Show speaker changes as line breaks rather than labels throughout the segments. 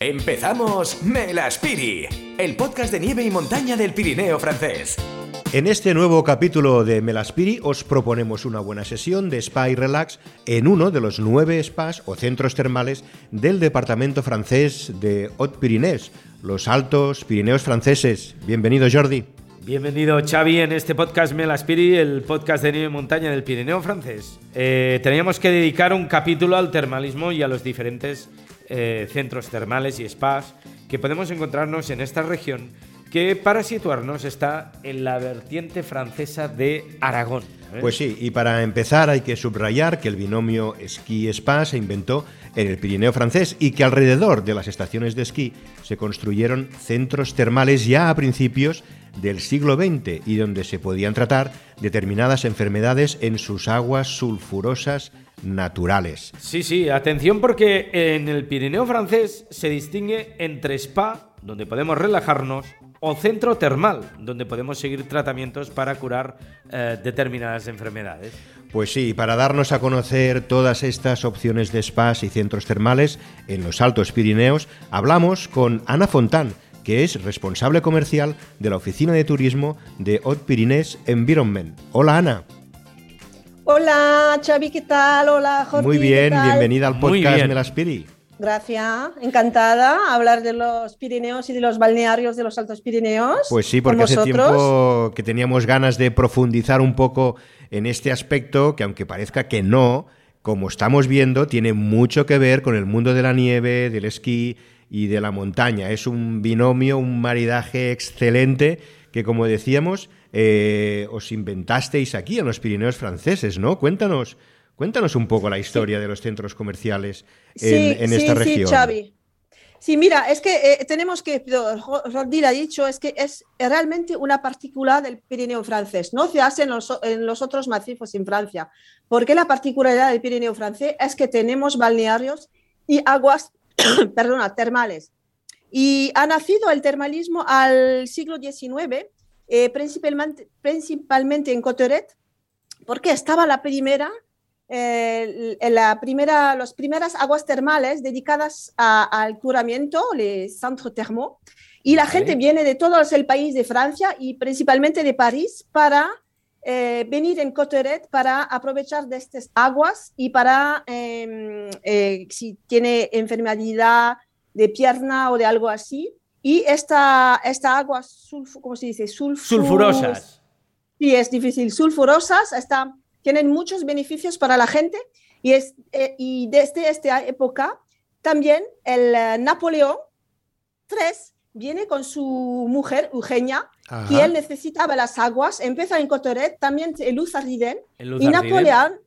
Empezamos Melaspiri, el podcast de nieve y montaña del Pirineo francés.
En este nuevo capítulo de Melaspiri os proponemos una buena sesión de spa y relax en uno de los nueve spas o centros termales del departamento francés de Haute-Pyrénées, los Altos Pirineos franceses. Bienvenido Jordi.
Bienvenido Xavi en este podcast Melaspiri, el podcast de nieve y montaña del Pirineo francés. Eh, teníamos que dedicar un capítulo al termalismo y a los diferentes eh, centros termales y spas que podemos encontrarnos en esta región que para situarnos está en la vertiente francesa de Aragón.
Pues sí, y para empezar hay que subrayar que el binomio esquí-spa se inventó en el Pirineo francés y que alrededor de las estaciones de esquí se construyeron centros termales ya a principios del siglo XX y donde se podían tratar determinadas enfermedades en sus aguas sulfurosas naturales.
Sí, sí, atención porque en el Pirineo francés se distingue entre spa, donde podemos relajarnos, o centro termal, donde podemos seguir tratamientos para curar eh, determinadas enfermedades.
Pues sí, para darnos a conocer todas estas opciones de spas y centros termales en los Altos Pirineos, hablamos con Ana Fontán, que es responsable comercial de la Oficina de Turismo de Haute Pyrénées Environment. Hola Ana.
Hola Xavi, ¿qué tal? Hola Jorge.
Muy bien, bienvenida al podcast Melaspiri.
Gracias, encantada hablar de los Pirineos y de los balnearios de los Altos Pirineos.
Pues sí, porque hace tiempo que teníamos ganas de profundizar un poco en este aspecto, que aunque parezca que no, como estamos viendo, tiene mucho que ver con el mundo de la nieve, del esquí y de la montaña. Es un binomio, un maridaje excelente que, como decíamos, eh, os inventasteis aquí en los Pirineos franceses, ¿no? Cuéntanos, cuéntanos un poco la historia de los centros comerciales en, esta región.
Sí, Xavi. Sí, mira, es que eh, tenemos que, Jordi ha dicho, es que es realmente una particularidad del Pirineo francés. No se hace en los, en los otros macizos en Francia, porque la particularidad del Pirineo francés es que tenemos balnearios y aguas, perdona, termales. Y ha nacido el termalismo al siglo XIX eh, principalmente, principalmente en Coteret, porque estaba la primera, eh, la primera, las primeras aguas termales dedicadas al curamiento, les centros termo, y la gente viene de todo el país de Francia y principalmente de París para eh, venir en Coteret para aprovechar de estas aguas y para, em, si tiene enfermedad de pierna o de algo así, y esta, esta agua, ¿cómo se dice?
sulfurosas.
Sí, es difícil. Sulfurosas está, tienen muchos beneficios para la gente y, es, eh, y desde esta época también el eh, Napoleón III viene con su mujer Eugenia, y él necesitaba las aguas, empieza en Cotoret, también Luz Ardiden, y Napoleón,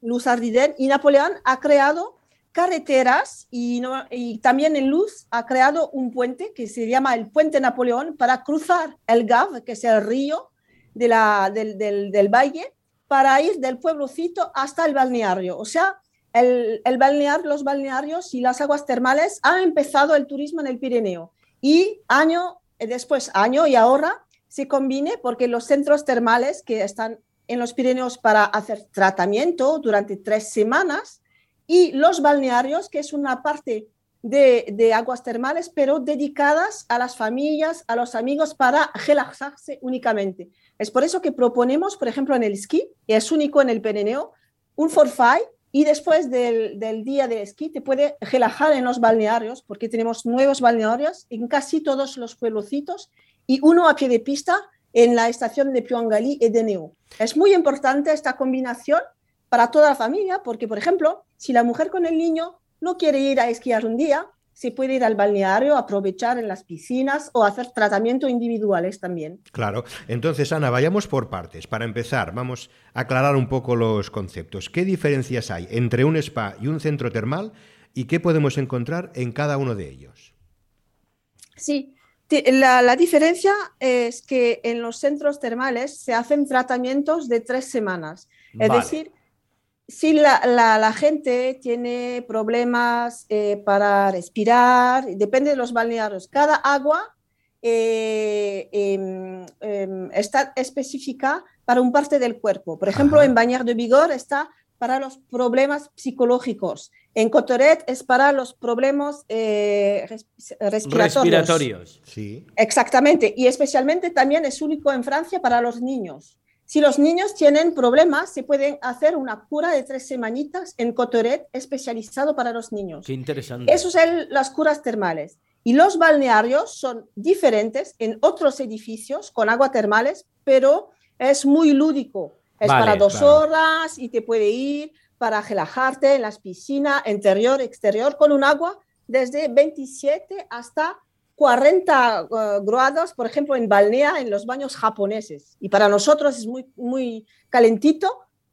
Luz Ardiden, y Napoleón ha creado carreteras y, también en Luz ha creado un puente que se llama el Puente Napoleón para cruzar el Gav, que es el río de la, del, del, valle, para ir del pueblocito hasta el balneario. O sea, el, el balnear, los balnearios y las aguas termales han empezado el turismo en el Pirineo. Y año después, año y ahora se combine porque los centros termales que están en los Pirineos para hacer tratamiento durante tres semanas, y los balnearios, que es una parte de, aguas termales, pero dedicadas a las familias, a los amigos para relajarse únicamente. Es por eso que proponemos, por ejemplo, en el esquí, y es único en el Pirineo, un forfait y después del, día de esquí te puede relajar en los balnearios, porque tenemos nuevos balnearios en casi todos los pueblocitos y uno a pie de pista en la estación de Puangali y de Neo. Es muy importante esta combinación para toda la familia, porque, por ejemplo, si la mujer con el niño no quiere ir a esquiar un día, se puede ir al balneario, aprovechar en las piscinas o hacer tratamientos individuales también.
Claro. Entonces, Ana, vayamos por partes. Para empezar, vamos a aclarar un poco los conceptos. ¿Qué diferencias hay entre un spa y un centro termal y qué podemos encontrar en cada uno de ellos?
Sí, la, diferencia es que en los centros termales se hacen tratamientos de tres semanas. Es decir, si la, gente tiene problemas eh, para respirar, depende de los balnearios. Cada agua eh, em, em, está específica para un parte del cuerpo. Por ejemplo, en Bañar de Vigor está para los problemas psicológicos. En Cotoret es para los problemas eh, respiratorios.
Respiratorios.
Sí.
Exactamente. Y especialmente también es único en Francia para los niños. Si los niños tienen problemas, se pueden hacer una cura de tres semanitas en Cotoret especializado para los niños.
Qué interesante.
Eso son las curas termales. Y los balnearios son diferentes en otros edificios con agua termales, pero es muy lúdico. Es
Vale,
para dos
claro.
horas y te puede ir para relajarte en las piscinas, interior, exterior, con un agua desde 27 hasta 40 eh, grados, por ejemplo, en balnea, en los baños japoneses. Y para nosotros es muy, muy calentito,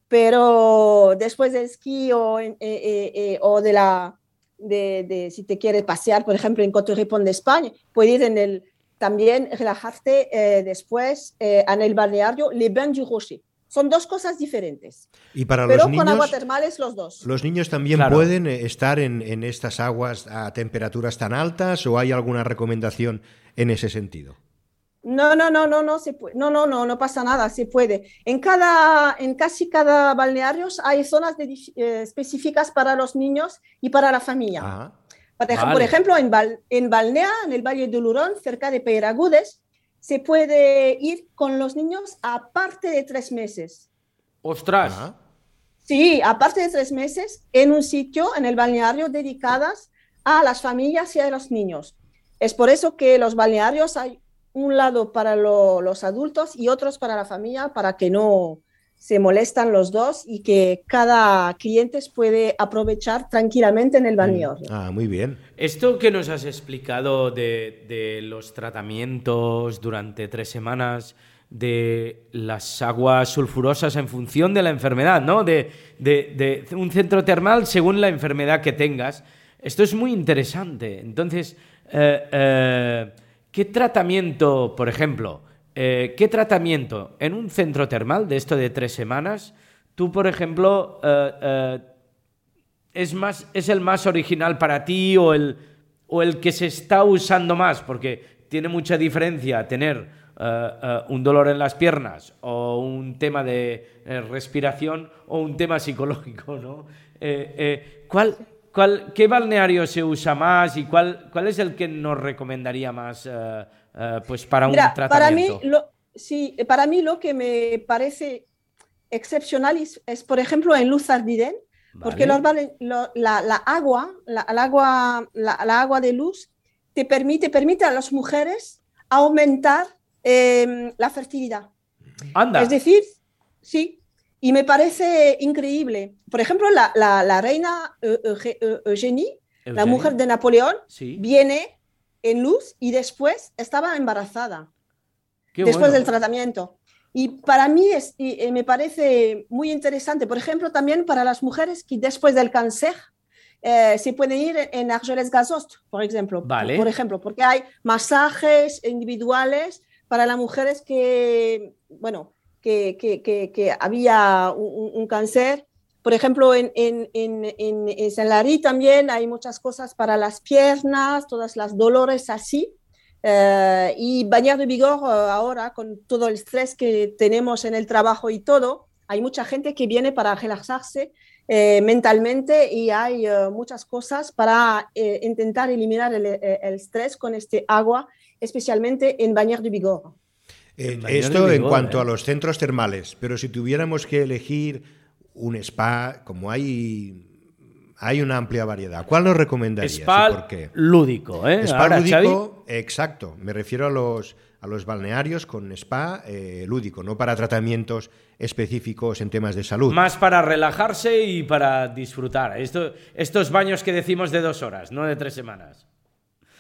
pero después del esquí o, eh, eh, eh, o de la, de, de- si te quieres pasear, por ejemplo, en Cotorripón de España, puedes ir en el, también relajarte después en el balneario Le Bain du Rocher. Son dos cosas diferentes,
Y para
pero
los
con agua
niños,
termales los dos.
los niños también
Claro.
pueden eh, estar en, en estas aguas a temperaturas tan altas o hay alguna recomendación en ese sentido.
No, no, no, no, no se puede. No, no, no, no pasa nada, se puede. En cada, en casi cada balneario hay zonas de eh, específicas para los niños y para la familia.
Ah,
Por, ej-
Vale.
por ejemplo, en, Val- en Balnea, en el Valle de Lurón, cerca de Peiragudes, se puede ir con los niños aparte de tres meses.
Ostras.
Sí, aparte de tres meses, en un sitio, en el balneario, dedicadas a las familias y a los niños. Es por eso que los balnearios hay un lado para lo- los adultos y otros para la familia, para que no se molestan los dos y que cada cliente puede aprovechar tranquilamente en el balneario.
Ah, muy bien.
Esto que nos has explicado de, de los tratamientos durante tres semanas, de las aguas sulfurosas en función de la enfermedad, ¿no? De, de- de un centro termal según la enfermedad que tengas. Esto es muy interesante. Entonces, eh, eh, ¿qué tratamiento, por ejemplo, eh, qué tratamiento en un centro termal de esto de tres semanas, tú, por ejemplo, eh, eh, es, más, es el más original para ti o el, o el que se está usando más? Porque tiene mucha diferencia tener un dolor en las piernas o un tema de respiración o un tema psicológico, ¿no? ¿cuál, cuál, ¿Qué balneario se usa más y cuál, cuál es el que nos recomendaría más eh, pues para un
Mira, para mí,
tratamiento?
lo, sí, para mí lo que me parece excepcional es, es, por ejemplo, en Luz Ardiden, porque
Vale.
los vale- lo- la, la agua, la, el agua, la, la agua de luz te permite, permite a las mujeres aumentar eh, la fertilidad.
Anda,
Es decir, sí, y me parece increíble. Por ejemplo, la, la- la reina eh, Euge- eh, Eugenie, la mujer de Napoleón,
Sí.
viene en luz y después estaba embarazada
Qué
después
bueno.
del tratamiento. Y para mí es, y, eh, me parece muy interesante, por ejemplo, también para las mujeres que después del cáncer eh, se pueden ir en Argelès Gazost, por ejemplo,
Vale.
por ejemplo, porque hay masajes individuales para las mujeres que, bueno, que, que, que, que había un cáncer. Por ejemplo, en, en, en, en, en Saint-Lary también hay muchas cosas para las piernas, todas las dolores así. Eh, y bañar de vigor eh, ahora, con todo el estrés que tenemos en el trabajo y todo, hay mucha gente que viene para relajarse eh, mentalmente y hay eh, muchas cosas para eh, intentar eliminar el, eh, el estrés con este agua, especialmente en bañar de vigor.
Eh, esto
de
en
vigor,
cuanto
¿eh?
a los centros termales, pero si tuviéramos que elegir un spa, como hay, hay una amplia variedad, ¿cuál nos recomendarías
Spa
y por qué?
lúdico, ¿eh?
Spa
Ahora, Xavi,
lúdico, exacto. Me refiero a los, a los balnearios con spa eh, lúdico, no para tratamientos específicos en temas de salud.
Más para relajarse y para disfrutar. Esto, estos baños que decimos de dos horas, no de tres semanas.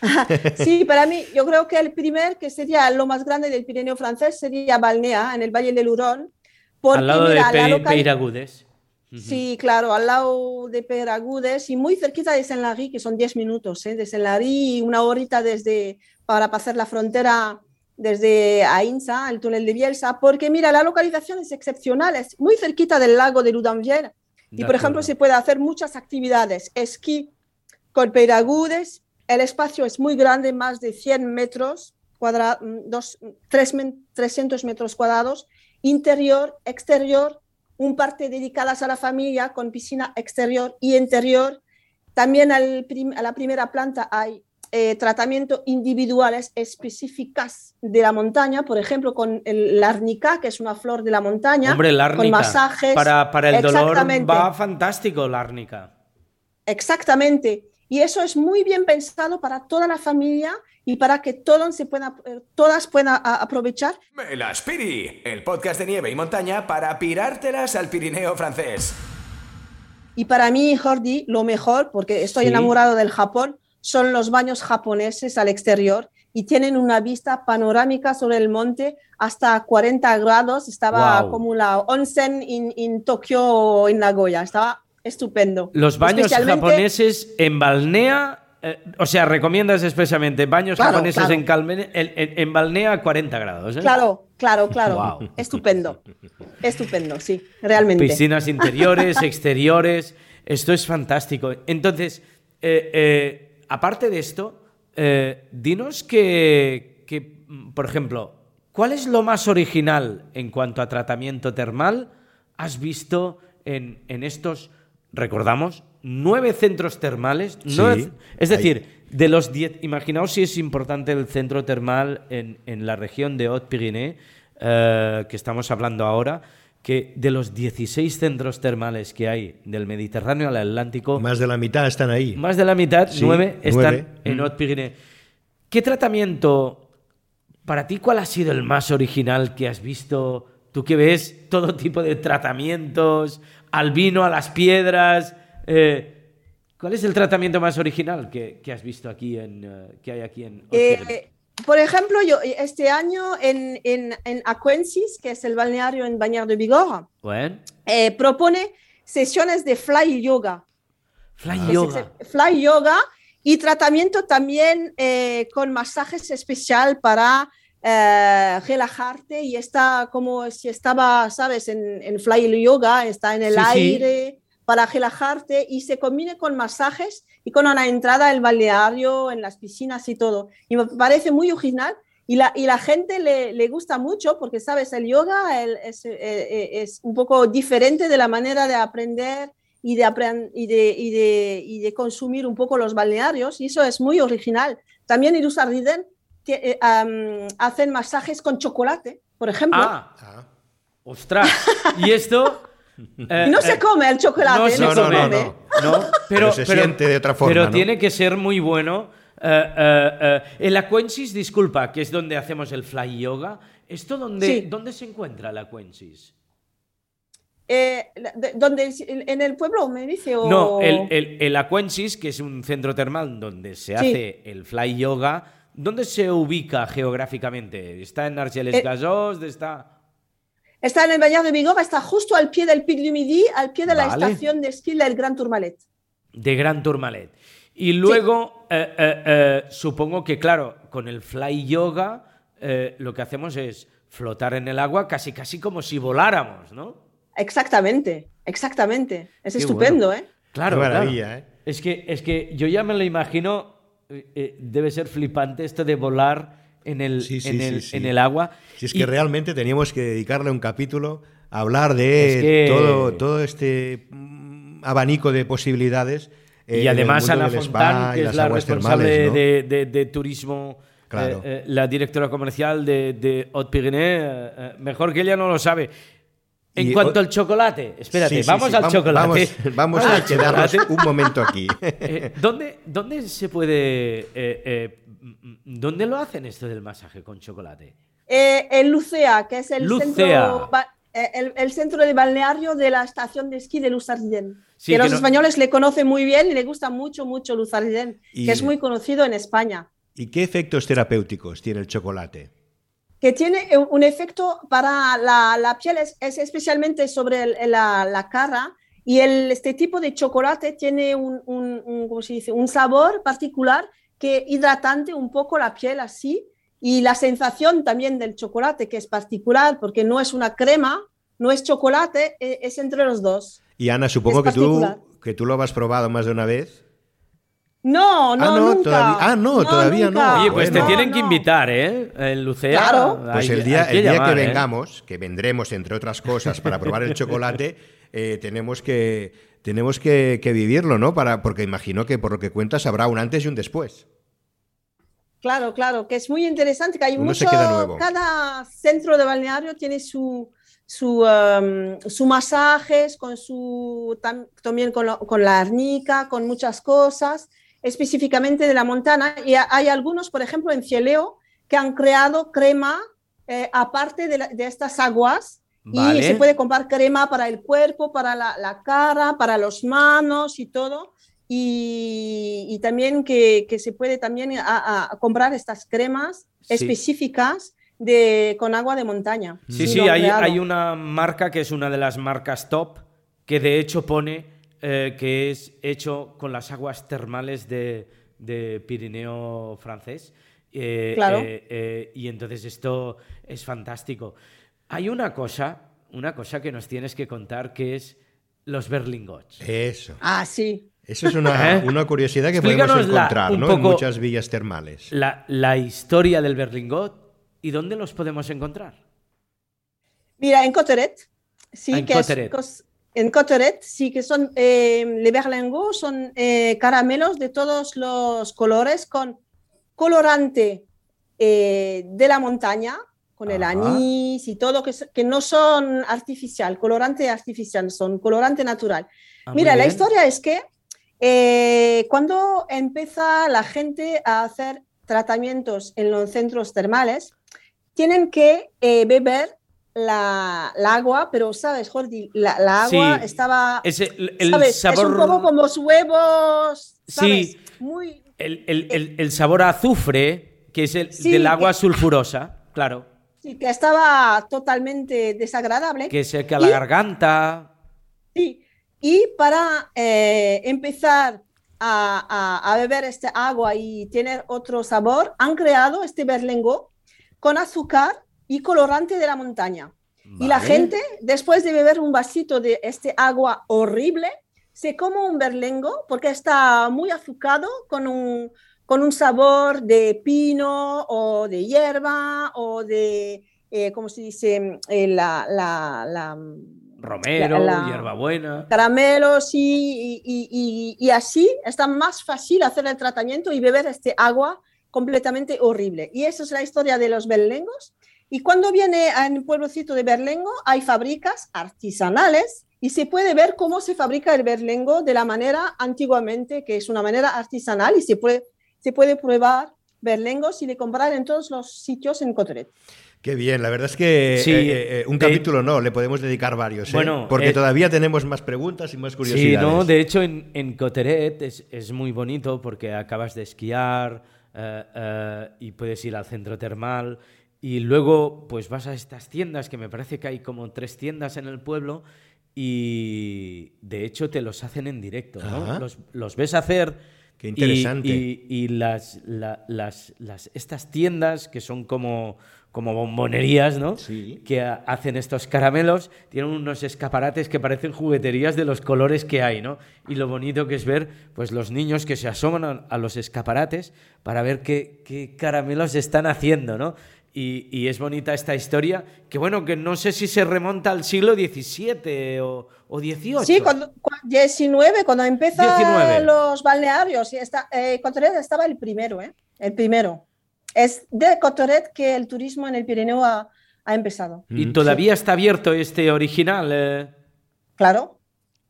Sí, para mí, yo creo que el primer, que sería lo más grande del Pirineo francés, sería Balnea, en el Valle del Hurón. Porque,
Al lado
mira,
de
la
Pe-
local-
Peiragudes.
Sí, claro, al lado de Peragudes y muy cerquita de Saint-Lary, que son 10 minutos, ¿eh? de Saint-Lary y una horita desde, para pasar la frontera desde Ainsa, el túnel de Bielsa, porque mira, la localización es excepcional, es muy cerquita del lago de Ludanvier y
De
por ejemplo se puede hacer muchas actividades, esquí con Peragudes, el espacio es muy grande, más de 100 metros cuadrados, 300 metros cuadrados, interior, exterior, un parte dedicadas a la familia con piscina exterior y interior. También al prim- a la primera planta hay eh, tratamientos individuales específicas de la montaña, por ejemplo, con el, la árnica, que es una flor de la montaña,
Hombre,
con masajes.
Para, para el dolor va fantástico la árnica.
Exactamente. Y eso es muy bien pensado para toda la familia y para que todos se puedan, eh, todas puedan aprovechar.
Me las Piri, el podcast de nieve y montaña para pirártelas al Pirineo francés.
Y para mí, Jordi, lo mejor, porque estoy
Sí.
enamorado del Japón, son los baños japoneses al exterior y tienen una vista panorámica sobre el monte hasta 40 grados. Estaba
Guau.
como la onsen en, Tokio o en Nagoya. Estaba estupendo.
Los baños japoneses en Balnea, eh, o sea, recomiendas expresamente baños
Claro,
japoneses
claro.
En, Calme- en, Balnea a 40 grados. ¿eh?
Claro, claro, claro. Estupendo. Estupendo, sí, realmente.
Piscinas interiores, exteriores. Esto es fantástico. Entonces, eh, eh, aparte de esto, dinos que, que, por ejemplo, ¿cuál es lo más original en cuanto a tratamiento termal has visto en, en estos, recordamos, nueve centros termales? Nueve- es
hay-
decir, de los diez, imaginaos si es importante el centro termal en, en la región de Haute-Pyrénées, eh, que estamos hablando ahora, que de los 16 centros termales que hay del Mediterráneo al Atlántico, más,
Más de la mitad están ahí.
de la mitad,
Sí,
nueve, están
nueve.
en
Mm.
Haute-Pyrénées. ¿Qué tratamiento, para ti, cuál ha sido el más original que has visto? Tú que ves todo tipo de tratamientos, al vino, a las piedras. Eh, ¿Cuál es el tratamiento más original que, que has visto aquí en, eh, que hay aquí en Haute-Pyrénées?
Eh, por ejemplo, yo este año en, en, en Aquensis, que es el balneario en Bañar de Bigorre,
Bueno,
eh, propone sesiones de fly yoga.
fly
Ah.
yoga.
Fly yoga y tratamiento también eh, con masajes especial para eh, relajarte y está como si estaba, sabes, en, en fly yoga, está en el
sí.
aire para relajarte y se combine con masajes y con una entrada al balneario, en las piscinas y todo. Y me parece muy original y la, y la gente le, le gusta mucho porque, sabes, el yoga el- es, eh, eh, es un poco diferente de la manera de aprender y de, apren- y, de, y, de, y de consumir un poco los balnearios y eso es muy original. También en Usardiden tie- eh, am, hacen masajes con chocolate, por ejemplo.
Ah,
Ah.
ostras. Y esto. Eh,
no
eh,
se come el chocolate,
no se
No,
come.
no,
come.
no.
No,
Pero se siente de otra forma,
Pero
¿no?
tiene que ser muy bueno. Eh, eh, eh, el Aquensis, disculpa, que es donde hacemos el fly yoga. ¿Esto dónde,
Sí.
dónde se encuentra el Aquensis?
Eh, de- donde, en el pueblo me dice o...
No, el, el, el Aquensis, que es un centro termal donde se
Sí.
hace el fly yoga, ¿dónde se ubica geográficamente? ¿Está en Argeles
Eh,
Gazós? ¿Está...?
Está en el Bañar de Bigorre, está justo al pie del Pic du Midi, al pie de la
Vale.
estación de esquí del Gran Tourmalet.
de Gran Tourmalet. Y luego, eh, eh, eh, supongo que, claro, con el fly yoga, eh, lo que hacemos es flotar en el agua casi, casi como si voláramos, ¿no?
Exactamente, exactamente. Es
Qué
estupendo,
bueno.
¿eh?
Claro,
Qué
claro.
maravilla, ¿eh?
Es que, es que yo ya me lo imagino, debe ser flipante esto de volar en el,
Sí, sí,
en el,
sí.
en el agua.
Si es
Y-
que realmente teníamos que dedicarle un capítulo a hablar de
Es que-
todo, todo este mm, abanico de posibilidades. eh,
Y
el
además Ana Fontán, que es la responsable
termales, ¿no?
de, de- de turismo,
Claro.
eh, eh, la directora comercial de, de Haute-Pyrénées, eh, eh, mejor que ella no lo sabe. En
Y
cuanto al chocolate, espérate,
Sí, sí,
vamos
sí,
al chocolate.
Vamos, vamos a quedarnos
chocolate.
un momento aquí.
Eh, ¿dónde, ¿Dónde se puede... eh, eh, ¿Dónde lo hacen esto del masaje con chocolate?
Eh, el Lucea, que es el
Lucea.
centro, eh, el, el centro de balneario de la estación de esquí de Luzardiden.
Sí,
que,
que
los
no-
españoles le conocen muy bien y le gusta mucho, mucho Luzardiden,
Y-
que es muy conocido en España.
¿Y qué efectos terapéuticos tiene el chocolate?
que tiene un- un efecto para la, la piel, es, es especialmente sobre el- la, la cara, y el, este tipo de chocolate tiene un, un- un- ¿cómo se dice? un sabor particular que hidratante un poco la piel así, y la sensación también del chocolate, que es particular, porque no es una crema, no es chocolate, e- es entre los dos.
Y Ana, supongo que tú, que tú lo has probado más de una vez.
No, no,
ah, no,
nunca.
Todavía, ah, no, todavía
nunca.
no.
Oye, pues
bueno.
te tienen
No,
que
no.
invitar, ¿eh? En Lucea.
Claro.
Pues el día,
hay
el día
llamar,
que
¿eh?
vengamos, que vendremos entre otras cosas para probar el chocolate, eh, tenemos que tenemos que, que vivirlo, ¿no? Para, porque imagino que por lo que cuentas habrá un antes y un después.
Claro, claro, que es muy interesante, que hay
Uno
mucho, cada centro de balneario tiene su, su, um, su masajes, con su, tam- también con, lo- con la arnica, con muchas cosas, específicamente de la montana. Y ha- hay algunos, por ejemplo, en Cieleo, que han creado crema eh, aparte de, la- de estas aguas.
Vale.
Y se puede comprar crema para el cuerpo, para la, la cara, para las manos y todo. Y, y también que, que se puede también a- a comprar estas cremas
Sí.
específicas de, con agua de montaña.
Sí, sí, hay, hay una marca que es una de las marcas top, que de hecho pone eh, que es hecho con las aguas termales de, de Pirineo francés. Eh,
Claro.
eh, eh, y entonces esto es fantástico. Hay una cosa, una cosa que nos tienes que contar que es los berlingots.
Eso.
Ah, sí.
Eso es una,
¿Eh?
una curiosidad que podemos encontrar ¿no? en muchas villas termales.
La, la historia del berlingot y dónde los podemos encontrar.
Mira, en Cotteret, sí
Ah, en
que es- en Cotteret, sí que son, eh, le berlingot son eh, caramelos de todos los colores con colorante eh, de la montaña, con el anís y todo, que, que no son artificial, colorante artificial, son colorante natural.
Ah,
Mira, la historia es que eh, cuando empieza la gente a hacer tratamientos en los centros termales, tienen que eh, beber la, la agua, pero sabes, Jordi, la, la agua
Sí,
estaba,
Es el, el
¿sabes?
sabor.
Es un poco como los huevos, ¿sabes?
Sí.
Muy,
El, el- el- el sabor a azufre, que es el
Sí,
del agua
que-
sulfurosa, claro.
Sí, que estaba totalmente desagradable.
Que seca la
Y-
garganta.
Sí, y para eh, empezar a, a- a beber este agua y tener otro sabor, han creado este berlengo con azúcar y colorante de la montaña. Y la
Vale.
gente, después de beber un vasito de este agua horrible, se come un berlengo porque está muy azucado con un, con un sabor de pino o de hierba o de, eh, ¿cómo se dice? Eh, la, la- la-
Romero,
la- la-
hierbabuena.
caramelos y, y- y- y- y así está más fácil hacer el tratamiento y beber este agua completamente horrible. Y esa es la historia de los berlengos. Y cuando viene al pueblocito de Berlengo, hay fábricas artesanales y se puede ver cómo se fabrica el berlengo de la manera antiguamente, que es una manera artesanal y se puede, se puede probar berlengos y de comprar en todos los sitios en Cotteret.
Qué bien, la verdad es que
Sí,
eh, eh, un
de-
capítulo no, le podemos dedicar varios, ¿eh?
Bueno,
porque
eh,
todavía tenemos más preguntas y más
Sí,
curiosidades.
no, de hecho en, en Cotteret es, es muy bonito porque acabas de esquiar eh, eh, y puedes ir al centro termal y luego pues vas a estas tiendas que me parece que hay como tres tiendas en el pueblo y de hecho te los hacen en directo, ¿no? Los, los ves hacer
Qué
y-
interesante.
y, y las, la- las, las- estas tiendas que son como, como bombonerías, ¿no?
Sí.
que ha- hacen estos caramelos, tienen unos escaparates que parecen jugueterías de los colores que hay, ¿no? Y lo bonito que es ver, pues los niños que se asoman a, a los escaparates para ver qué, qué caramelos están haciendo, ¿no? Y, y es bonita esta historia, que bueno, que no sé si se remonta al siglo XVII o, o XVIII.
Sí, cuando, cu- 19, cuando empiezan
19.
los balnearios, y está, eh, Cotoret estaba el primero, ¿eh? El primero. Es de Cotoret que el turismo en el Pirineo ha, ha empezado.
Y todavía está abierto este original. eh.
Claro,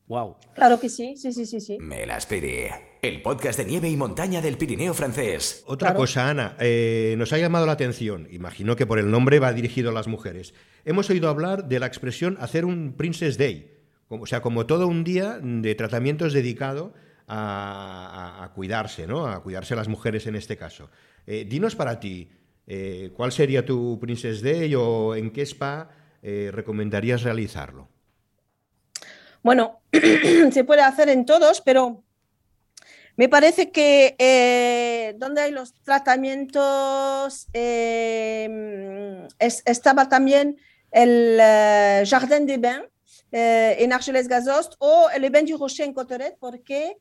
Wow.
claro que sí, sí, sí, sí, sí.
Me las pide. El podcast de nieve y montaña del Pirineo francés.
Otra
Claro.
cosa, Ana, eh, nos ha llamado la atención, imagino que por el nombre va dirigido a las mujeres. Hemos oído hablar de la expresión hacer un Princess Day, como- o sea, como todo un día de tratamientos dedicado a, a- a cuidarse, ¿no? A cuidarse a las mujeres en este caso. Eh, dinos para ti, eh, ¿cuál sería tu Princess Day o en qué spa eh, recomendarías realizarlo?
Bueno, se puede hacer en todos, pero me parece que eh, donde hay los tratamientos, es- estaba también el eh, Jardin des Bains, eh, en Argelès Gazost o el Bain du Rocher en Cotoret porque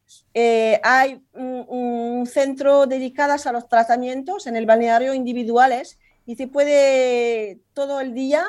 hay un, un, centro dedicado a los tratamientos en el balneario individuales y se puede todo el día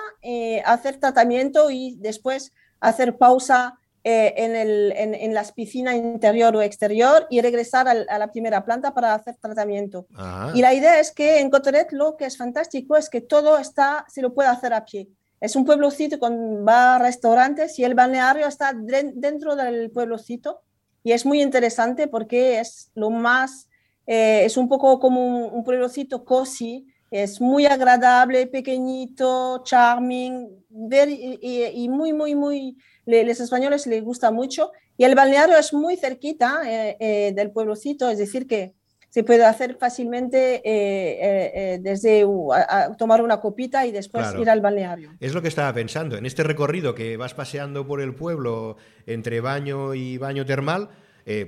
hacer tratamiento y después hacer pausa eh, en, el, en, en, las piscinas interior o exterior y regresar al, a la primera planta para hacer tratamiento. Ajá. Y la idea es que en Cotoret lo que es fantástico es que todo está, se lo puede hacer a pie. Es un pueblocito con bar, restaurantes y el balneario está dentro del pueblocito y es muy interesante porque es lo más, eh, es un poco como un, un pueblocito cozy, es muy agradable, pequeñito, charming, ver, y, y, muy, muy, muy, le, los españoles les gusta mucho. Y el balneario es muy cerquita eh, eh, del pueblocito, es decir, que se puede hacer fácilmente eh, desde a, a tomar una copita y después claro. ir al balneario.
Es lo que estaba pensando. En este recorrido que vas paseando por el pueblo entre baño y baño termal,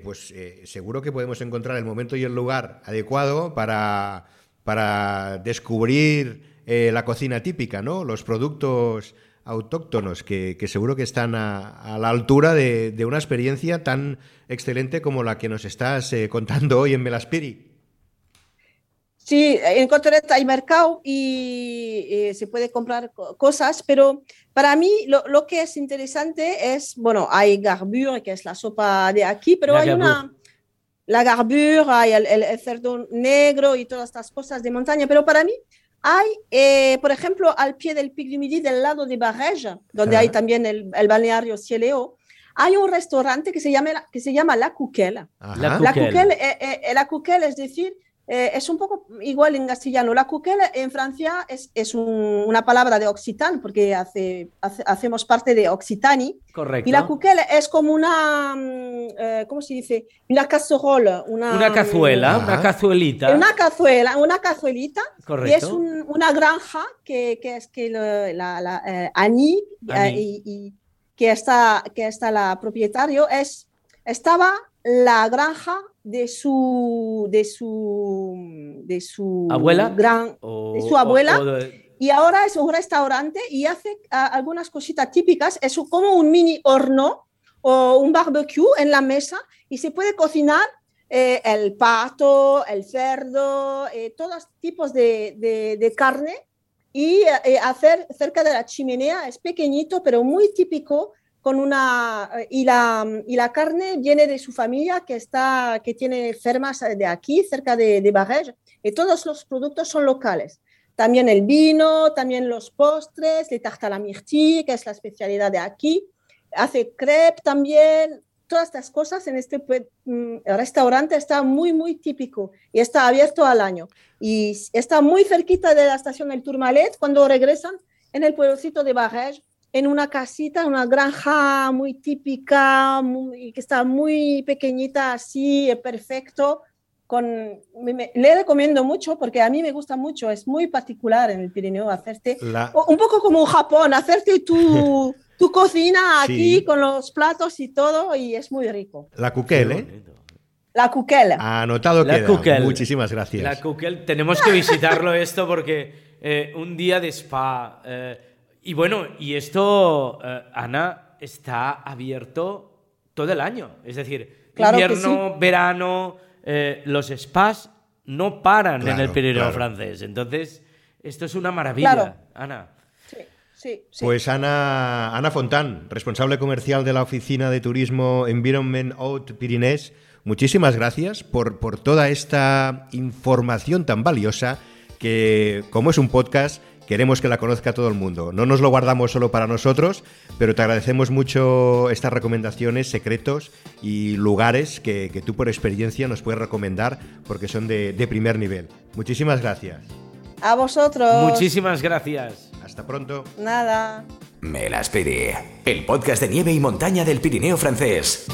pues seguro que podemos encontrar el momento y el lugar adecuado para para descubrir la cocina típica, ¿no? Los productos autóctonos que, que seguro que están a, a la altura de, de, una experiencia tan excelente como la que nos estás eh, contando hoy en Melaspiri.
Sí, en Cotoret hay mercado y eh, se puede comprar cosas, pero para mí lo, lo, que es interesante es, bueno, hay garbure, que es la sopa de aquí, pero la hay garbure. una la garbura y el, el, el, cerdo negro y todas estas cosas de montaña, pero para mí hay, eh, por ejemplo, al pie del Pic du Midi, del lado de Barège, donde ah. hay también el, el balneario Cieleo, hay un restaurante que se llama, que se llama La Cuquela. La, la Cuquela, eh, eh, la Cuquela, es decir, eh, es un poco igual en castellano. La cuquelle en Francia es, es un, una palabra de Occitan, porque hace, hace, hacemos parte de Occitanie.
Correcto.
Y la cuquelle es como una, eh, ¿cómo se dice? Una casserola. Una,
una cazuela,
una,
una cazuelita.
Una cazuela, una cazuelita.
Correcto.
Y es un, una granja que, que es que la, la, la eh, Annie, Annie. Y, y, que está, que está la propietario, es, estaba la granja de su de su de su
abuela
gran o, de su abuela. o, o de... y ahora es un restaurante y hace a, algunas cositas típicas. Es como un mini horno o un barbecue en la mesa y se puede cocinar eh, el pato el cerdo eh, todos tipos de, de, de carne y eh, hacer cerca de la chimenea. Es pequeñito pero muy típico con una y la, y la carne viene de su familia que está que tiene fermas de aquí cerca de, de Barège y todos los productos son locales. También el vino también los postres le tarte a la myrtille que es la especialidad de aquí. Hace crepe también. Todas estas cosas en este mm, restaurante está muy muy típico y está abierto al año. Y está muy cerquita de la estación del Tourmalet cuando regresan en el pueblocito de Barège en una casita, una granja muy típica, muy, que está muy pequeñita, así, eh, perfecto. Con, me, le recomiendo mucho porque a mí me gusta mucho, es muy particular en el Pirineo hacerte, La... un poco como Japón, hacerte tu, tu cocina aquí sí. con los platos y todo y es muy rico.
La cuquel, ¿eh?
La cuquela.
Anotado
la
queda.
Cuquel.
Muchísimas gracias.
La cuquel, tenemos que visitarlo esto porque eh, un día de spa... Eh, y bueno, y esto, uh, Ana, está abierto todo el año. Es decir, claro invierno, sí. verano, eh, los spas no paran claro, en el Pirineo claro. francés. Entonces, esto es una maravilla, Ana.
Sí, sí, sí.
Pues Ana, Ana Fontán, responsable comercial de la Oficina de Turismo Environment Out Pirinés, muchísimas gracias por, por toda esta información tan valiosa que, como es un podcast, Queremos que la conozca todo el mundo. No nos lo guardamos solo para nosotros, pero te agradecemos mucho estas recomendaciones, secretos y lugares que, que tú por experiencia nos puedes recomendar porque son de, de primer nivel. Muchísimas gracias.
A vosotros.
Muchísimas gracias.
Hasta pronto.
Nada.
Me las pedí. El podcast de nieve y montaña del Pirineo francés.